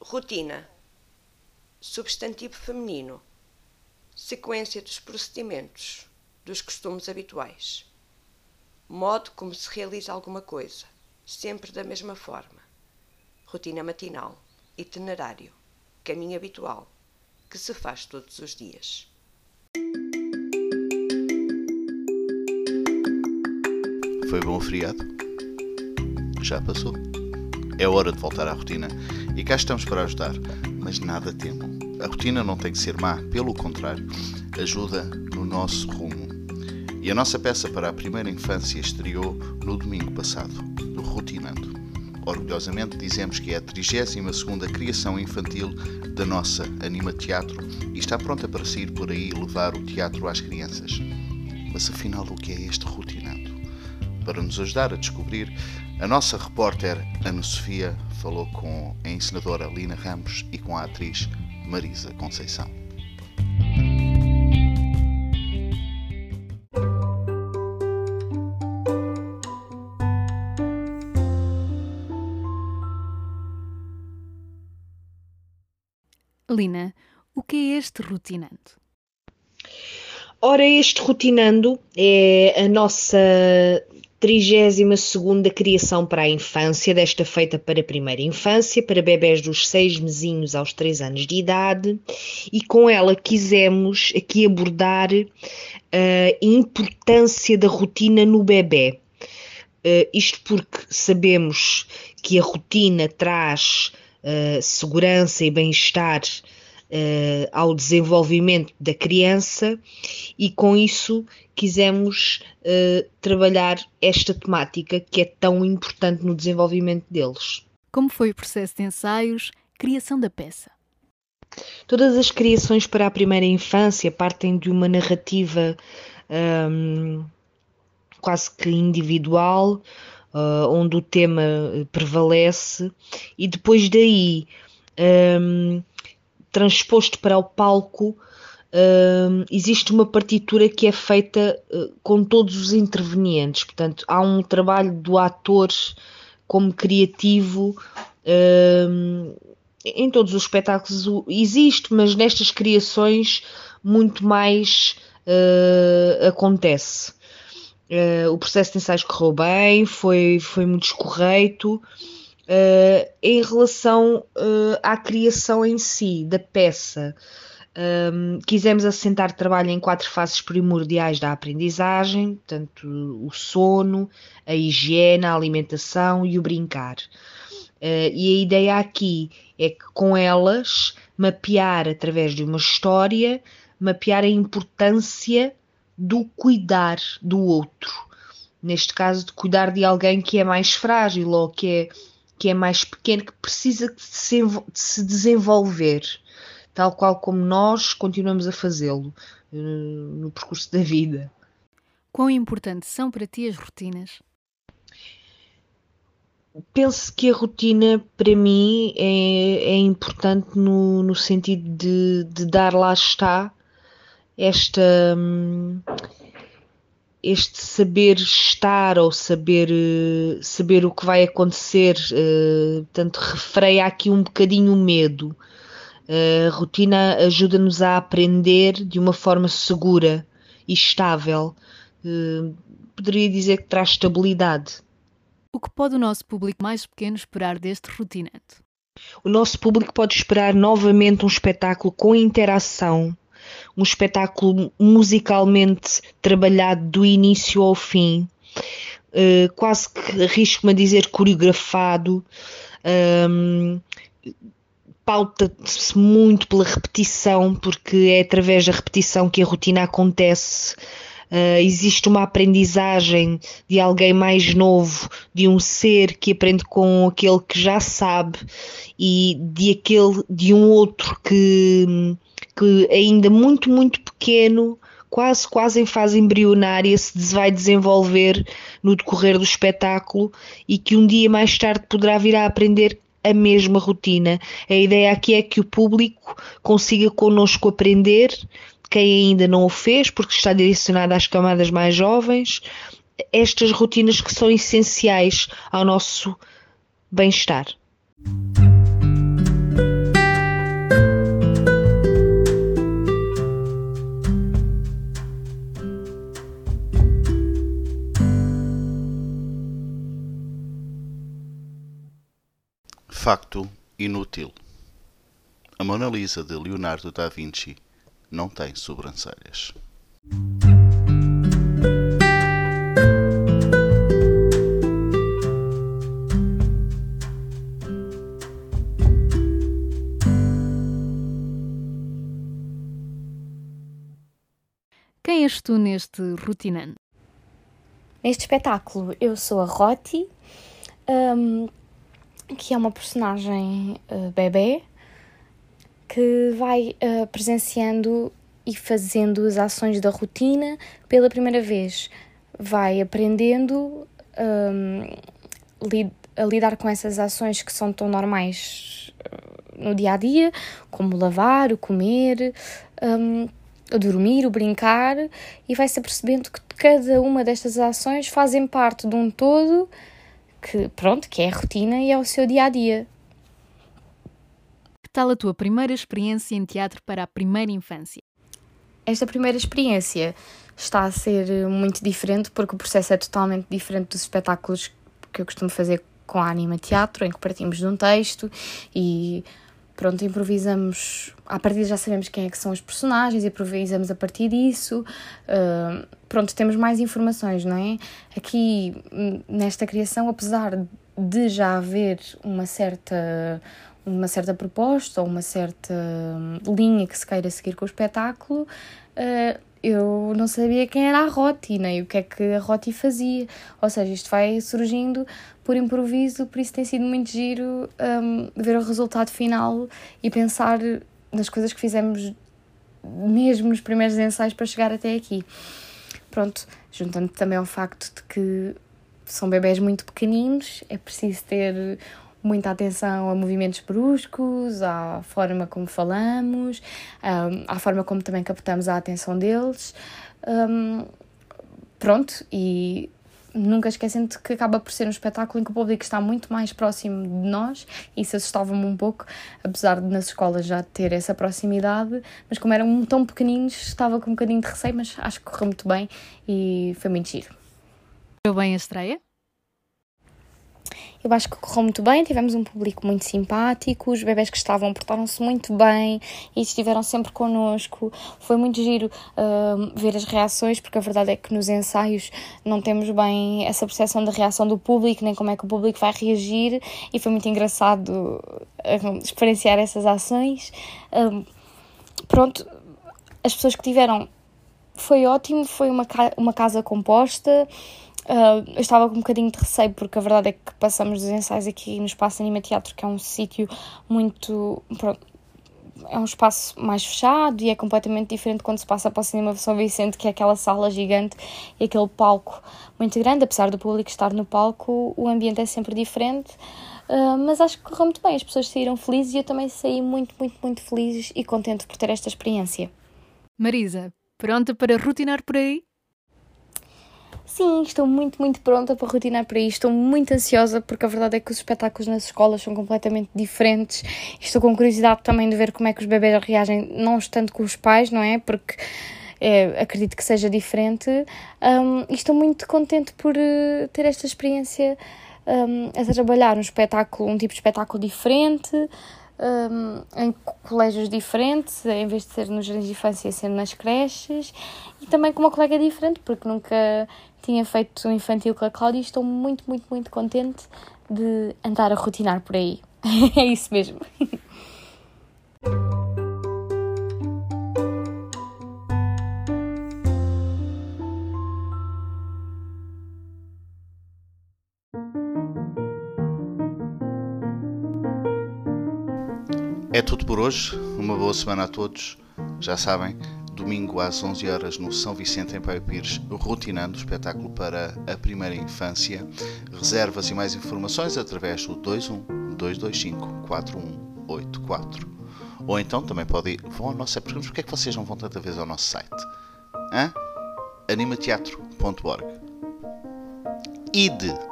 Rotina. Substantivo feminino. Sequência dos procedimentos, dos costumes habituais. Modo como se realiza alguma coisa, sempre da mesma forma. Rotina matinal. Itinerário. Caminho habitual, que se faz todos os dias. Foi bom o feriado? Já passou. É hora de voltar à rotina e cá estamos para ajudar, mas nada temam. A rotina não tem que ser má, pelo contrário, ajuda no nosso rumo. E a nossa peça para a primeira infância estreou no domingo passado, no Rotinando. Orgulhosamente dizemos que é a 32 criação infantil da nossa Anima Teatro e está pronta para sair por aí e levar o teatro às crianças. Mas afinal, o que é este Rotinando? Para nos ajudar a descobrir, a nossa repórter Ana Sofia falou com a encenadora Lina Ramos e com a atriz Marisa Conceição. Lina, o que é este rotinando? Ora, este rotinando é a nossa 32ª criação para a infância, desta feita para a primeira infância, para bebés dos 6 mesinhos aos 3 anos de idade, e com ela quisemos aqui abordar a importância da rotina no bebê. Uh, isto porque sabemos que a rotina traz uh, segurança e bem-estar uh, ao desenvolvimento da criança e com isso quisemos uh, trabalhar esta temática que é tão importante no desenvolvimento deles. Como foi o processo de ensaios, criação da peça? Todas as criações para a primeira infância partem de uma narrativa um, quase que individual, uh, onde o tema prevalece, e depois daí um, transposto para o palco, uh, existe uma partitura que é feita uh, com todos os intervenientes. Portanto, há um trabalho do ator como criativo. Uh, em todos os espetáculos existe, mas nestas criações muito mais acontece. o processo de ensaios correu bem, foi, foi muito escorreito. Uh, em relação uh, à criação em si da peça, um, quisemos assentar trabalho em quatro fases primordiais da aprendizagem, portanto, o sono, a higiene, a alimentação e o brincar. Uh, e a ideia aqui é que com elas mapear através de uma história, mapear a importância do cuidar do outro. Neste caso, de cuidar de alguém que é mais frágil ou que é que é mais pequeno, que precisa de se, de se desenvolver, tal qual como nós continuamos a fazê-lo uh, no percurso da vida. Quão importantes são para ti as rotinas? Penso que a rotina para mim é, é importante no, no sentido de, de dar lá está esta. Este saber estar ou saber, eh, saber o que vai acontecer, uh, portanto, refreia aqui um bocadinho o medo. Uh, a rotina ajuda-nos a aprender de uma forma segura e estável. Uh, poderia dizer que traz estabilidade. O que pode o nosso público mais pequeno esperar deste rotinante? O nosso público pode esperar novamente um espetáculo com interação, um espetáculo musicalmente trabalhado do início ao fim, uh, quase que arrisco-me a dizer coreografado. Um, pauta-se muito pela repetição, porque é através da repetição que a rotina acontece. Uh, existe uma aprendizagem de alguém mais novo, de um ser que aprende com aquele que já sabe e de aquele de um outro que que ainda muito, muito pequeno, quase, quase em fase embrionária, se vai desenvolver no decorrer do espetáculo e que um dia mais tarde poderá vir a aprender a mesma rotina. A ideia aqui é que o público consiga connosco aprender, quem ainda não o fez, porque está direcionado às camadas mais jovens, estas rotinas que são essenciais ao nosso bem-estar. Facto inútil. A Mona Lisa de Leonardo da Vinci não tem sobrancelhas. Quem és tu neste rotinando? Neste espetáculo eu sou a Roti, um, que é uma personagem uh, bebê que vai uh, presenciando e fazendo as ações da rotina pela primeira vez. Vai aprendendo um, lid a lidar com essas ações que são tão normais uh, no dia a dia, como lavar, o comer, um, o dormir, o brincar, e vai-se apercebendo que cada uma destas ações fazem parte de um todo que, pronto, que é a rotina e é o seu dia a dia. Que tal a tua primeira experiência em teatro para a primeira infância? Esta primeira experiência está a ser muito diferente porque o processo é totalmente diferente dos espetáculos que eu costumo fazer com a Anima Teatro, em que partimos de um texto e pronto, improvisamos, a partir já sabemos quem é que são os personagens, improvisamos a partir disso, uh, pronto, temos mais informações, não é? Aqui, nesta criação, apesar de já haver uma certa uma certa proposta ou uma certa linha que se queira seguir com o espetáculo, uh, eu não sabia quem era a Roti, nem o que é que a Roti fazia. Ou seja, isto vai surgindo por improviso, por isso tem sido muito giro um, ver o resultado final e pensar nas coisas que fizemos mesmo nos primeiros ensaios para chegar até aqui. Pronto, juntando também ao facto de que são bebés muito pequeninos, é preciso ter muita atenção a movimentos bruscos, à forma como falamos, um, à forma como também captamos a atenção deles. Um, pronto, e nunca esquecendo que acaba por ser um espetáculo em que o público está muito mais próximo de nós isso assustava-me um pouco, apesar de nas escolas já ter essa proximidade, mas como eram tão pequeninos, estava com um bocadinho de receio, mas acho que correu muito bem e foi muito giro. Correu bem a estreia? Eu acho que correu muito bem, tivemos um público muito simpático, os bebés que estavam portaram-se muito bem e estiveram sempre connosco. Foi muito giro uh, ver as reações, porque a verdade é que nos ensaios não temos bem essa percepção da reação do público, nem como é que o público vai reagir, e foi muito engraçado uh, experienciar essas ações. Uh, pronto, as pessoas que tiveram foi ótimo, foi uma, uma casa composta. Uh, eu estava com um bocadinho de receio, porque a verdade é que passamos os ensaios aqui no Espaço Anima Teatro, que é um sítio muito. Pronto, é um espaço mais fechado e é completamente diferente quando se passa para o Cinema São Vicente, que é aquela sala gigante e aquele palco muito grande. Apesar do público estar no palco, o ambiente é sempre diferente. Uh, mas acho que correu muito bem, as pessoas saíram felizes e eu também saí muito, muito, muito feliz e contente por ter esta experiência. Marisa, pronta para rotinar por aí? Sim, estou muito, muito pronta para rotinar por aí. Estou muito ansiosa porque a verdade é que os espetáculos nas escolas são completamente diferentes. Estou com curiosidade também de ver como é que os bebês reagem, não estando com os pais, não é? Porque é, acredito que seja diferente. Um, e estou muito contente por uh, ter esta experiência um, a trabalhar um espetáculo, um tipo de espetáculo diferente. Um, em colégios diferentes, em vez de ser nos jardins de infância, sendo nas creches, e também com uma colega diferente, porque nunca tinha feito infantil com a Cláudia e estou muito, muito, muito contente de andar a rotinar por aí. é isso mesmo. É tudo por hoje. Uma boa semana a todos. Já sabem, domingo às 11 horas no São Vicente em Paio Pires, rotinando o espetáculo para a primeira infância. Reservas e mais informações através do 21 225 4184. Ou então também podem ir, vão ao nosso site. Porque é que vocês não vão tanta vez ao nosso site? Animateatro.org. Ide!